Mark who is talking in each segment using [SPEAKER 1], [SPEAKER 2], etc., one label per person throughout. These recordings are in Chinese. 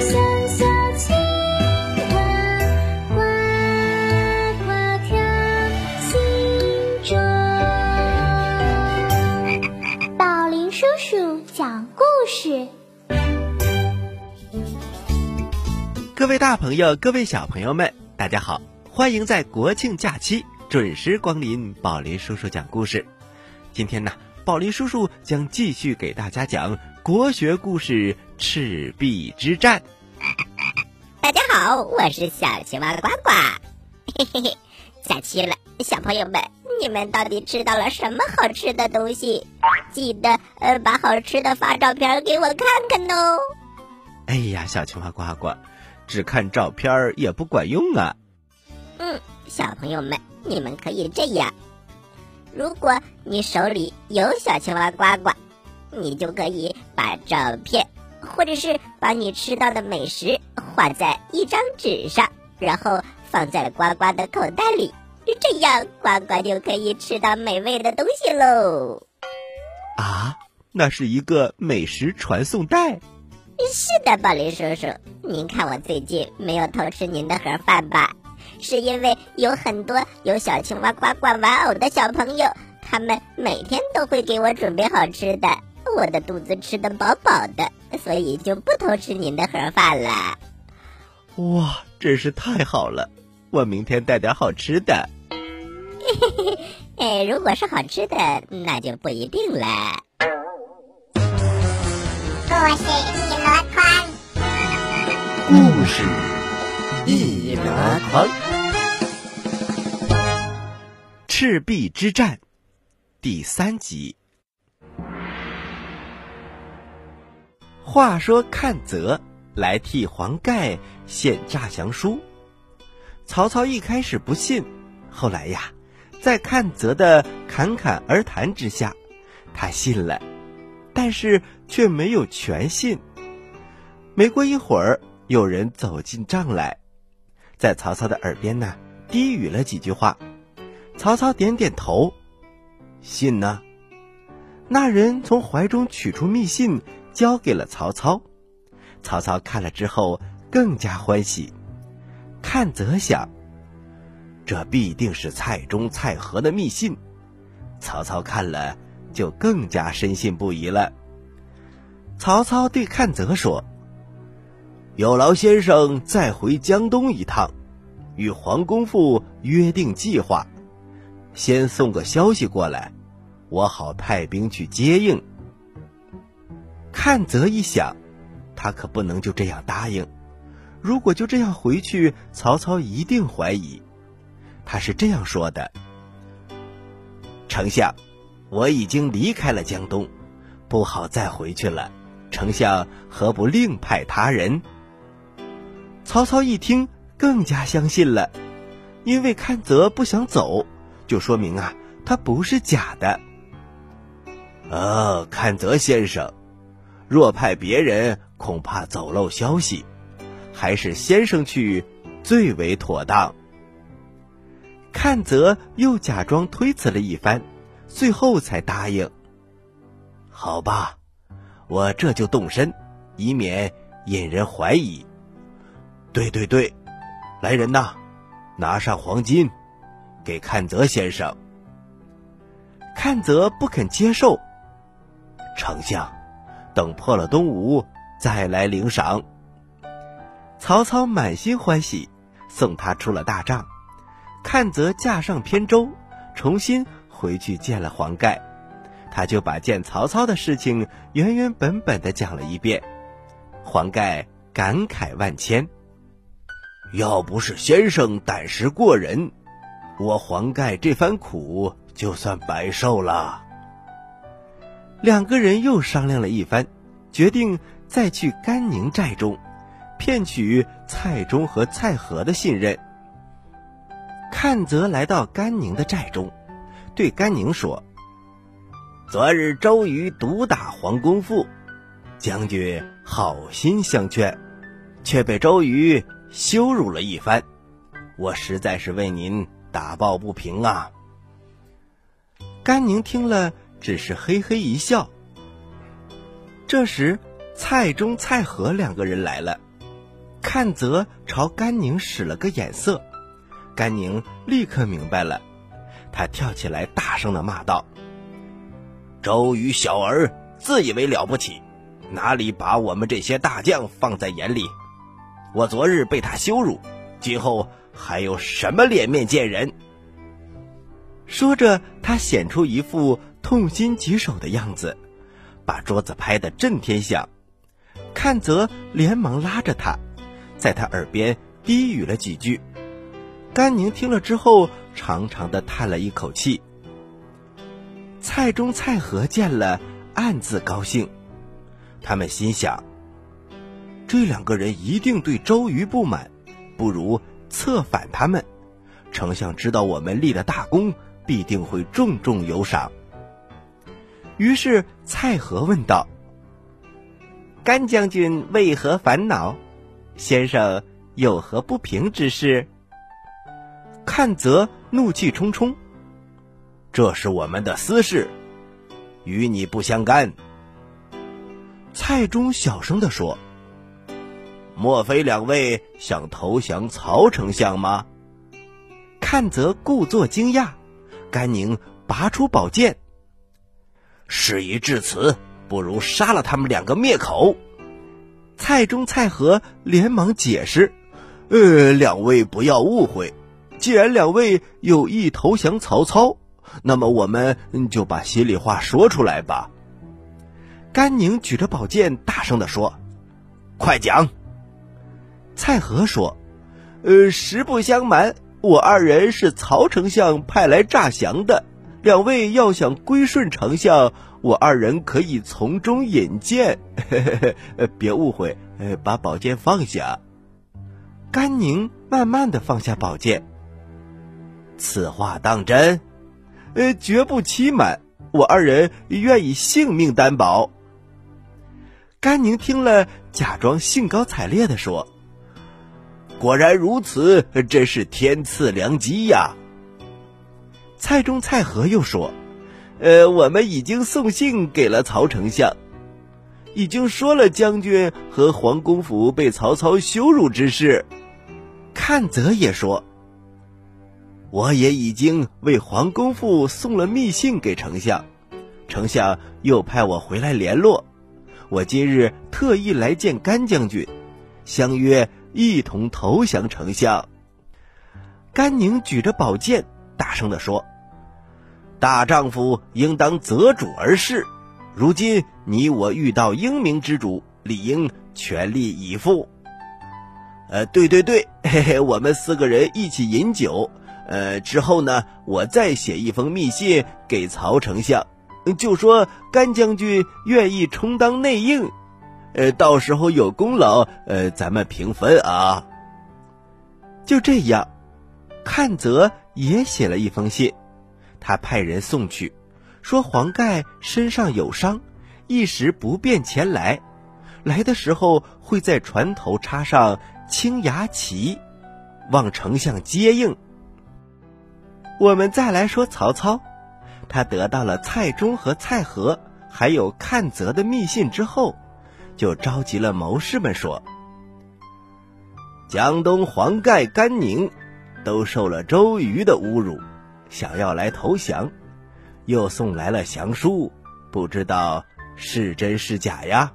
[SPEAKER 1] 小小青蛙呱呱跳心中宝林叔叔讲故事
[SPEAKER 2] 各位大朋友各位小朋友们大家好欢迎在国庆假期准时光临宝林叔叔讲故事。今天呢宝林叔叔将继续给大家讲国学故事《赤壁之战》。
[SPEAKER 3] 大家好，我是小青蛙呱呱。嘿嘿嘿，假期了，小朋友们，你们到底吃到了什么好吃的东西？记得呃，把好吃的发照片给我看看哦。
[SPEAKER 2] 哎呀，小青蛙呱呱。只看照片也不管用啊。
[SPEAKER 3] 嗯，小朋友们，你们可以这样：如果你手里有小青蛙呱呱，你就可以把照片，或者是把你吃到的美食画在一张纸上，然后放在呱呱的口袋里，这样呱呱就可以吃到美味的东西喽。
[SPEAKER 2] 啊，那是一个美食传送带。
[SPEAKER 3] 是的，宝林叔叔，您看我最近没有偷吃您的盒饭吧？是因为有很多有小青蛙呱呱玩偶的小朋友，他们每天都会给我准备好吃的，我的肚子吃的饱饱的，所以就不偷吃您的盒饭了。
[SPEAKER 2] 哇，真是太好了！我明天带点好吃的。
[SPEAKER 3] 嘿嘿嘿，哎，如果是好吃的，那就不一定了。
[SPEAKER 4] 故事一箩筐，
[SPEAKER 2] 故事一箩筐。赤壁之战第三集。话说阚泽来替黄盖献诈降书，曹操一开始不信，后来呀，在阚泽的侃侃而谈之下，他信了。但是却没有全信。没过一会儿，有人走进帐来，在曹操的耳边呢低语了几句话。曹操点点头，信呢。那人从怀中取出密信，交给了曹操。曹操看了之后更加欢喜。看则想，这必定是蔡中、蔡和的密信。曹操看了。就更加深信不疑了。曹操对看泽说：“有劳先生再回江东一趟，与黄公父约定计划，先送个消息过来，我好派兵去接应。”阚泽一想，他可不能就这样答应。如果就这样回去，曹操一定怀疑。他是这样说的：“丞相。”我已经离开了江东，不好再回去了。丞相何不另派他人？曹操一听，更加相信了，因为阚泽不想走，就说明啊，他不是假的。哦，阚泽先生，若派别人，恐怕走漏消息，还是先生去最为妥当。阚泽又假装推辞了一番。最后才答应。好吧，我这就动身，以免引人怀疑。对对对，来人呐，拿上黄金，给阚泽先生。阚泽不肯接受。丞相，等破了东吴再来领赏。曹操满心欢喜，送他出了大帐。阚泽驾上扁舟，重新。回去见了黄盖，他就把见曹操的事情原原本本的讲了一遍。黄盖感慨万千，要不是先生胆识过人，我黄盖这番苦就算白受了。两个人又商量了一番，决定再去甘宁寨中，骗取蔡中和蔡和的信任。阚泽来到甘宁的寨中。对甘宁说：“昨日周瑜毒打黄公父，将军好心相劝，却被周瑜羞辱了一番，我实在是为您打抱不平啊。”甘宁听了，只是嘿嘿一笑。这时，蔡中、蔡和两个人来了，阚泽朝甘宁使了个眼色，甘宁立刻明白了。他跳起来，大声的骂道：“周瑜小儿自以为了不起，哪里把我们这些大将放在眼里？我昨日被他羞辱，今后还有什么脸面见人？说着，他显出一副痛心疾首的样子，把桌子拍得震天响。看泽连忙拉着他，在他耳边低语了几句。甘宁听了之后，长长的叹了一口气。蔡中、蔡和见了，暗自高兴。他们心想：这两个人一定对周瑜不满，不如策反他们。丞相知道我们立了大功，必定会重重有赏。于是蔡和问道：“甘将军为何烦恼？先生有何不平之事？”看则怒气冲冲。这是我们的私事，与你不相干。蔡中小声的说：“莫非两位想投降曹丞相吗？”看则故作惊讶，甘宁拔出宝剑。事已至此，不如杀了他们两个灭口。蔡中、蔡和连忙解释：“呃，两位不要误会，既然两位有意投降曹操。”那么我们就把心里话说出来吧。甘宁举着宝剑，大声的说：“快讲！”蔡和说：“呃，实不相瞒，我二人是曹丞相派来诈降的。两位要想归顺丞相，我二人可以从中引荐。别误会，呃把宝剑放下。”甘宁慢慢的放下宝剑。此话当真？呃，绝不欺瞒，我二人愿以性命担保。甘宁听了，假装兴高采烈的说：“果然如此，真是天赐良机呀。”蔡中、蔡和又说：“呃，我们已经送信给了曹丞相，已经说了将军和皇公府被曹操羞辱之事。”看则也说。我也已经为皇公父送了密信给丞相，丞相又派我回来联络。我今日特意来见甘将军，相约一同投降丞相。甘宁举着宝剑，大声地说：“大丈夫应当择主而事。如今你我遇到英明之主，理应全力以赴。”呃，对对对，嘿嘿，我们四个人一起饮酒。呃，之后呢，我再写一封密信给曹丞相，就说甘将军愿意充当内应，呃，到时候有功劳，呃，咱们平分啊。就这样，看泽也写了一封信，他派人送去，说黄盖身上有伤，一时不便前来，来的时候会在船头插上青牙旗，望丞相接应。我们再来说曹操，他得到了蔡中和蔡和还有看泽的密信之后，就召集了谋士们说：“江东黄盖、甘宁都受了周瑜的侮辱，想要来投降，又送来了降书，不知道是真是假呀？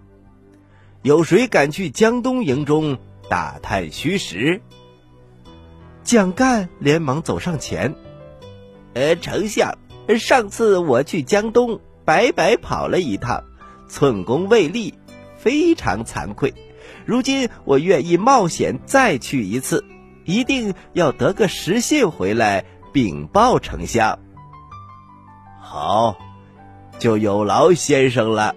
[SPEAKER 2] 有谁敢去江东营中打探虚实？”蒋干连忙走上前。呃，丞相，上次我去江东，白白跑了一趟，寸功未立，非常惭愧。如今我愿意冒险再去一次，一定要得个实信回来禀报丞相。好，就有劳先生了。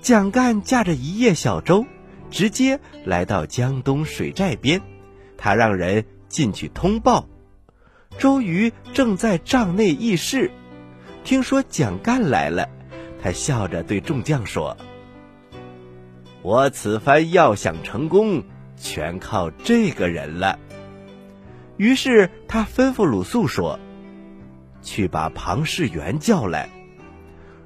[SPEAKER 2] 蒋干驾着一叶小舟，直接来到江东水寨边，他让人进去通报。周瑜正在帐内议事，听说蒋干来了，他笑着对众将说：“我此番要想成功，全靠这个人了。”于是他吩咐鲁肃说：“去把庞士元叫来。”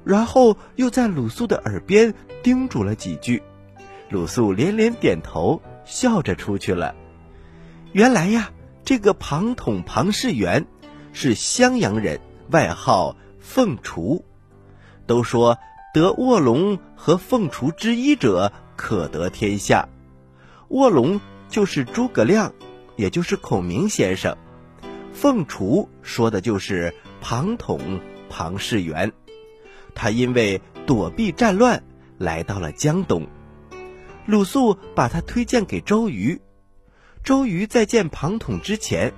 [SPEAKER 2] 然后又在鲁肃的耳边叮嘱了几句，鲁肃连连点头，笑着出去了。原来呀。这个庞统庞士元是襄阳人，外号凤雏。都说得卧龙和凤雏之一者，可得天下。卧龙就是诸葛亮，也就是孔明先生；凤雏说的就是庞统庞士元。他因为躲避战乱，来到了江东。鲁肃把他推荐给周瑜。周瑜在见庞统之前，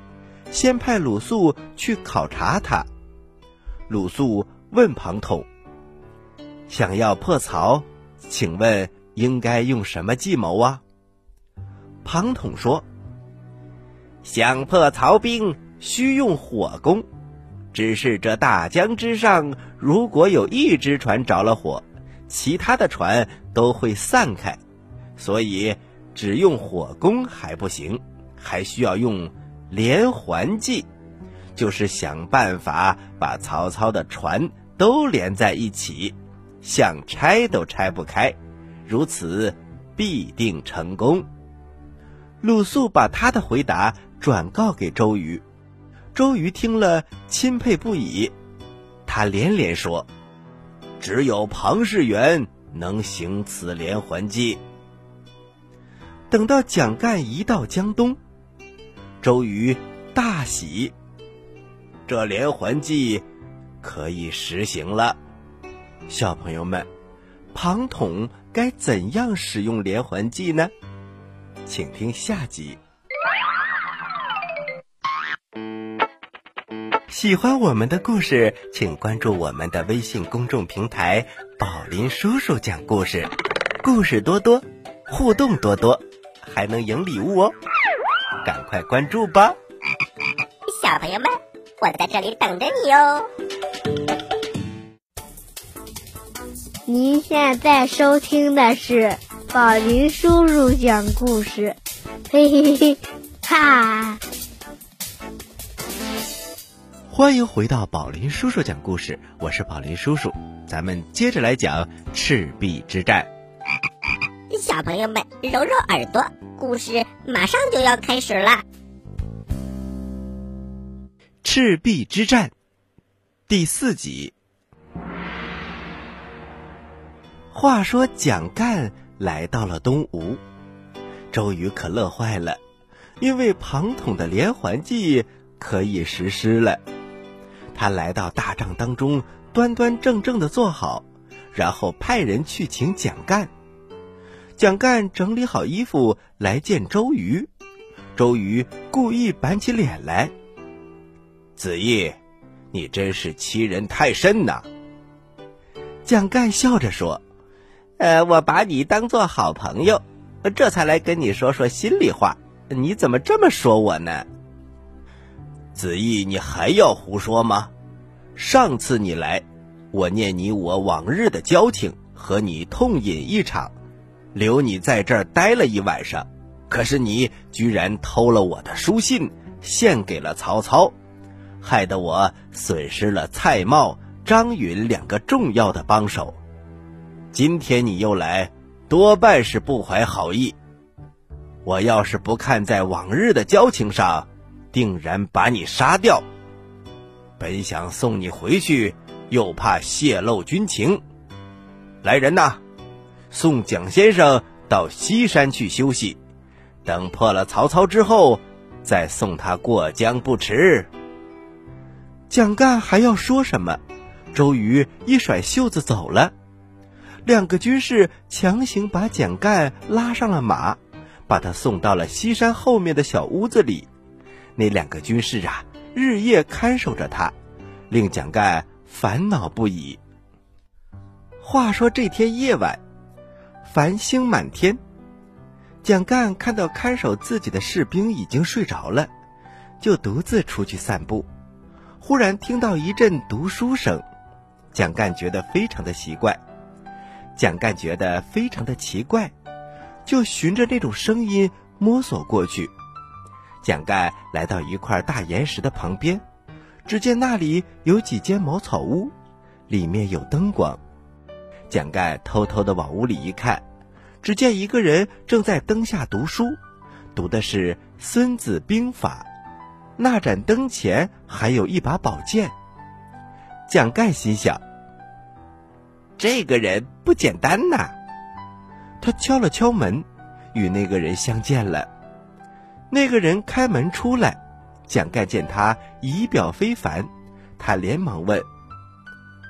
[SPEAKER 2] 先派鲁肃去考察他。鲁肃问庞统：“想要破曹，请问应该用什么计谋啊？”庞统说：“想破曹兵，需用火攻。只是这大江之上，如果有一只船着了火，其他的船都会散开，所以只用火攻还不行，还需要用连环计，就是想办法把曹操的船都连在一起，想拆都拆不开，如此必定成功。”鲁肃把他的回答转告给周瑜，周瑜听了钦佩不已，他连连说：“只有庞士元能行此连环计。”等到蒋干一到江东，周瑜大喜，这连环计可以实行了。小朋友们，庞统该怎样使用连环计呢？请听下集。喜欢我们的故事，请关注我们的微信公众平台“宝林叔叔讲故事”，故事多多，互动多多，还能赢礼物哦！赶快关注吧，
[SPEAKER 3] 小朋友们，我在这里等着你哦。
[SPEAKER 5] 您现在收听的是。宝林叔叔讲故事，嘿嘿嘿，哈！
[SPEAKER 2] 欢迎回到宝林叔叔讲故事，我是宝林叔叔，咱们接着来讲赤壁之战。
[SPEAKER 3] 小朋友们，揉揉耳朵，故事马上就要开始啦。
[SPEAKER 2] 赤壁之战第四集。话说蒋干。来到了东吴，周瑜可乐坏了，因为庞统的连环计可以实施了。他来到大帐当中，端端正正的坐好，然后派人去请蒋干。蒋干整理好衣服来见周瑜，周瑜故意板起脸来：“子义，你真是欺人太甚呐！”蒋干笑着说。呃，我把你当做好朋友，这才来跟你说说心里话。你怎么这么说我呢？子义，你还要胡说吗？上次你来，我念你我往日的交情，和你痛饮一场，留你在这儿待了一晚上。可是你居然偷了我的书信，献给了曹操，害得我损失了蔡瑁、张允两个重要的帮手。今天你又来，多半是不怀好意。我要是不看在往日的交情上，定然把你杀掉。本想送你回去，又怕泄露军情。来人呐，送蒋先生到西山去休息，等破了曹操之后，再送他过江不迟。蒋干还要说什么？周瑜一甩袖子走了。两个军士强行把蒋干拉上了马，把他送到了西山后面的小屋子里。那两个军士啊，日夜看守着他，令蒋干烦恼不已。话说这天夜晚，繁星满天，蒋干看到看守自己的士兵已经睡着了，就独自出去散步。忽然听到一阵读书声，蒋干觉得非常的奇怪。蒋干觉得非常的奇怪，就循着那种声音摸索过去。蒋干来到一块大岩石的旁边，只见那里有几间茅草屋，里面有灯光。蒋干偷偷的往屋里一看，只见一个人正在灯下读书，读的是《孙子兵法》。那盏灯前还有一把宝剑。蒋干心想。这个人不简单呐！他敲了敲门，与那个人相见了。那个人开门出来，蒋干见他仪表非凡，他连忙问：“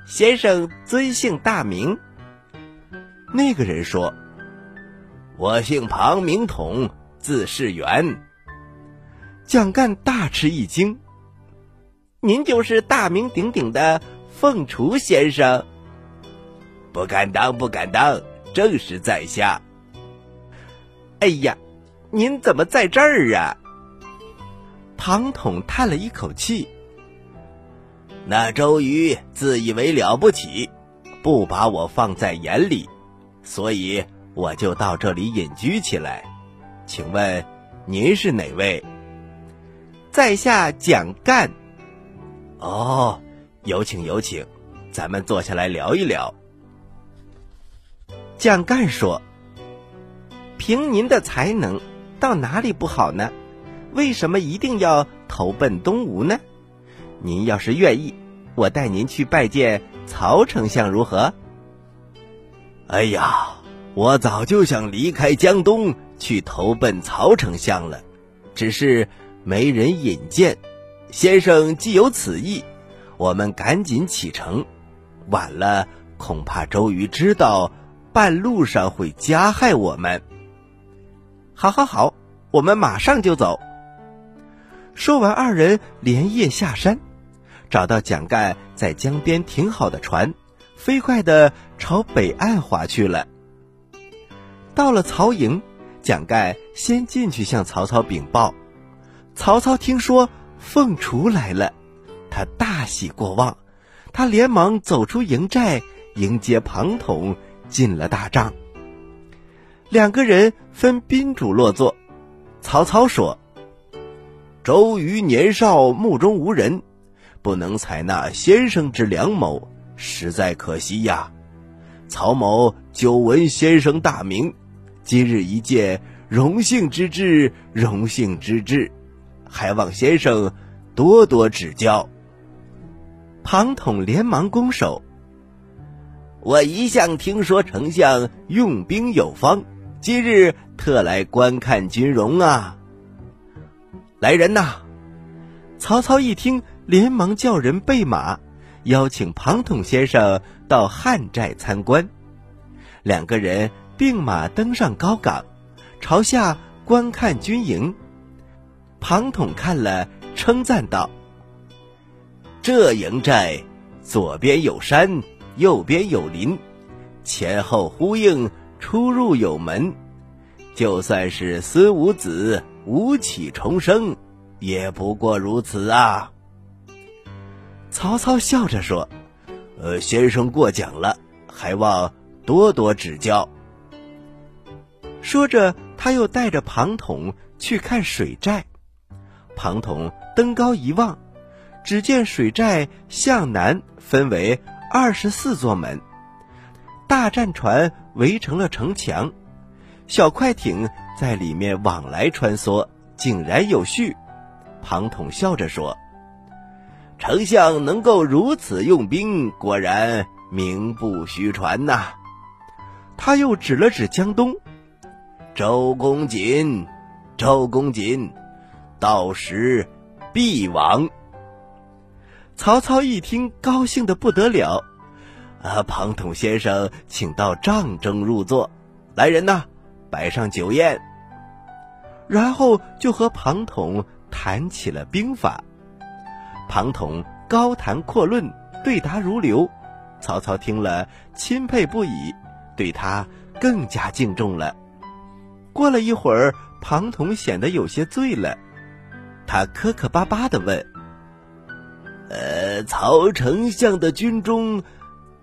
[SPEAKER 2] 先生尊姓大名？”那个人说：“我姓庞，名统，字世元。”蒋干大吃一惊：“您就是大名鼎鼎的凤雏先生？”“不敢当，不敢当，正是在下。”“哎呀，您怎么在这儿啊？”庞统叹了一口气：“那周瑜自以为了不起，不把我放在眼里。”所以我就到这里隐居起来，请问您是哪位？在下蒋干。哦，有请有请，咱们坐下来聊一聊。蒋干说：“凭您的才能，到哪里不好呢？为什么一定要投奔东吴呢？您要是愿意，我带您去拜见曹丞相，如何？”哎呀，我早就想离开江东去投奔曹丞相了，只是没人引荐。先生既有此意，我们赶紧启程。晚了，恐怕周瑜知道，半路上会加害我们。好，好，好，我们马上就走。说完，二人连夜下山，找到蒋干在江边停好的船。飞快的朝北岸划去了。到了曹营，蒋干先进去向曹操禀报。曹操听说凤雏来了，他大喜过望，他连忙走出营寨迎接庞统进了大帐。两个人分宾主落座。曹操说：“周瑜年少目中无人，不能采纳先生之良谋。”实在可惜呀，曹某久闻先生大名，今日一见，荣幸之至，荣幸之至，还望先生多多指教。庞统连忙拱手：“我一向听说丞相用兵有方，今日特来观看军容啊。”来人呐！曹操一听，连忙叫人备马。邀请庞统先生到汉寨参观，两个人并马登上高岗，朝下观看军营。庞统看了，称赞道：“这营寨左边有山，右边有林，前后呼应，出入有门。就算是孙武子吴起重生，也不过如此啊。”曹操笑着说：“呃，先生过奖了，还望多多指教。”说着，他又带着庞统去看水寨。庞统登高一望，只见水寨向南分为二十四座门，大战船围成了城墙，小快艇在里面往来穿梭，井然有序。庞统笑着说。丞相能够如此用兵，果然名不虚传呐。他又指了指江东，周公瑾，周公瑾，到时必亡。曹操一听，高兴的不得了。啊，庞统先生，请到帐中入座。来人呐，摆上酒宴。然后就和庞统谈起了兵法。庞统高谈阔论，对答如流。曹操听了，钦佩不已，对他更加敬重了。过了一会儿，庞统显得有些醉了，他磕磕巴巴的问：“呃，曹丞相的军中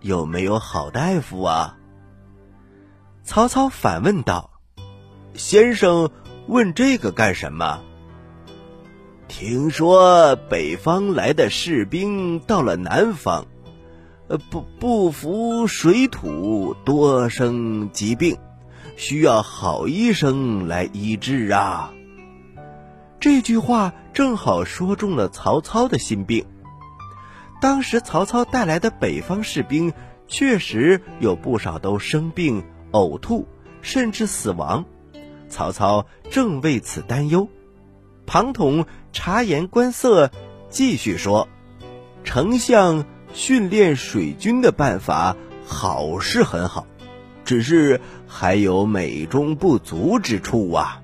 [SPEAKER 2] 有没有好大夫啊？”曹操反问道：“先生问这个干什么？”听说北方来的士兵到了南方，呃，不不服水土，多生疾病，需要好医生来医治啊。这句话正好说中了曹操的心病。当时曹操带来的北方士兵，确实有不少都生病、呕吐，甚至死亡。曹操正为此担忧。庞统察言观色，继续说：“丞相训练水军的办法好是很好，只是还有美中不足之处啊。”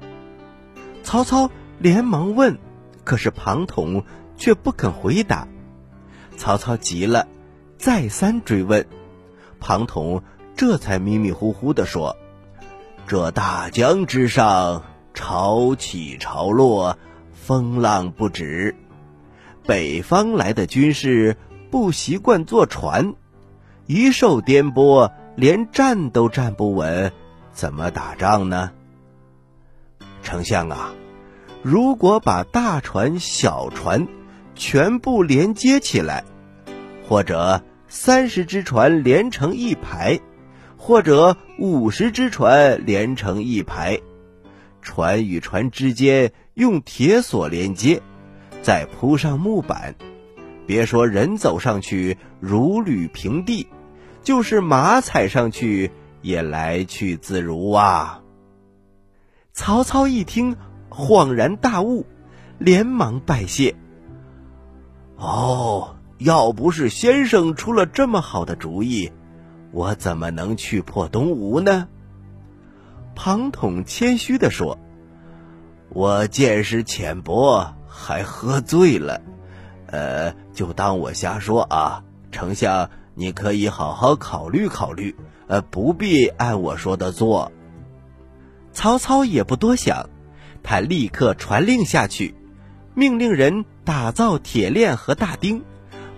[SPEAKER 2] 曹操连忙问，可是庞统却不肯回答。曹操急了，再三追问，庞统这才迷迷糊糊地说：“这大江之上，潮起潮落。”风浪不止，北方来的军士不习惯坐船，一受颠簸，连站都站不稳，怎么打仗呢？丞相啊，如果把大船、小船全部连接起来，或者三十只船连成一排，或者五十只船连成一排，船与船之间。用铁索连接，再铺上木板，别说人走上去如履平地，就是马踩上去也来去自如啊！曹操一听，恍然大悟，连忙拜谢。哦，要不是先生出了这么好的主意，我怎么能去破东吴呢？庞统谦虚地说。我见识浅薄，还喝醉了，呃，就当我瞎说啊。丞相，你可以好好考虑考虑，呃，不必按我说的做。曹操也不多想，他立刻传令下去，命令人打造铁链和大钉，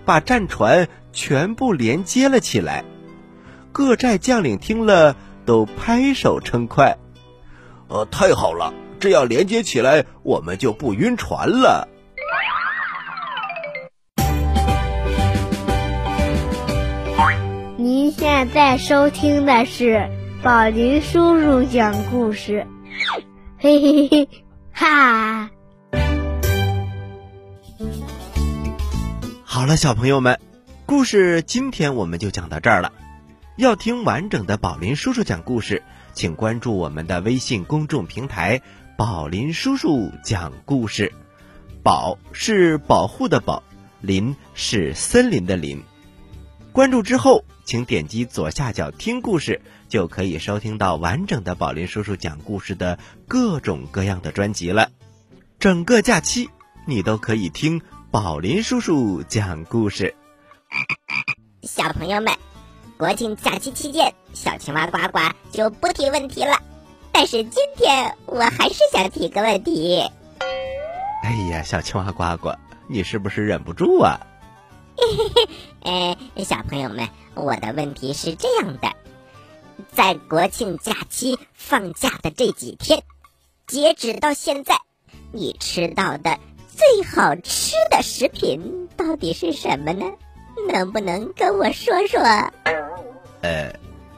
[SPEAKER 2] 把战船全部连接了起来。各寨将领听了，都拍手称快。呃，太好了。这样连接起来，我们就不晕船了。
[SPEAKER 5] 您现在收听的是宝林叔叔讲故事，嘿嘿嘿，哈！
[SPEAKER 2] 好了，小朋友们，故事今天我们就讲到这儿了。要听完整的宝林叔叔讲故事，请关注我们的微信公众平台。宝林叔叔讲故事，宝是保护的宝，林是森林的林。关注之后，请点击左下角听故事，就可以收听到完整的宝林叔叔讲故事的各种各样的专辑了。整个假期，你都可以听宝林叔叔讲故事。
[SPEAKER 3] 小朋友们，国庆假期期间，小青蛙呱呱就不提问题了。但是今天我还是想提个问题。
[SPEAKER 2] 哎呀，小青蛙呱呱，你是不是忍不住啊？
[SPEAKER 3] 嘿嘿嘿哎，小朋友们，我的问题是这样的：在国庆假期放假的这几天，截止到现在，你吃到的最好吃的食品到底是什么呢？能不能跟我说说？
[SPEAKER 2] 呃。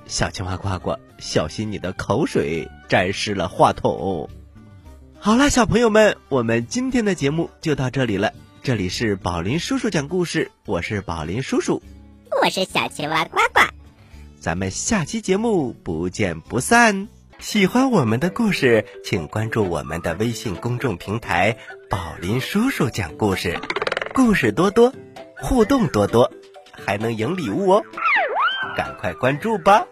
[SPEAKER 2] 小青蛙呱呱，小心你的口水沾湿了话筒。好了，小朋友们，我们今天的节目就到这里了。这里是宝林叔叔讲故事，我是宝林叔叔，
[SPEAKER 3] 我是小青蛙呱呱。
[SPEAKER 2] 咱们下期节目不见不散。喜欢我们的故事，请关注我们的微信公众平台“宝林叔叔讲故事”，故事多多，互动多多，还能赢礼物哦！赶快关注吧。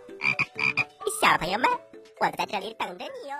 [SPEAKER 3] 小朋友们，我在这里等着你哦。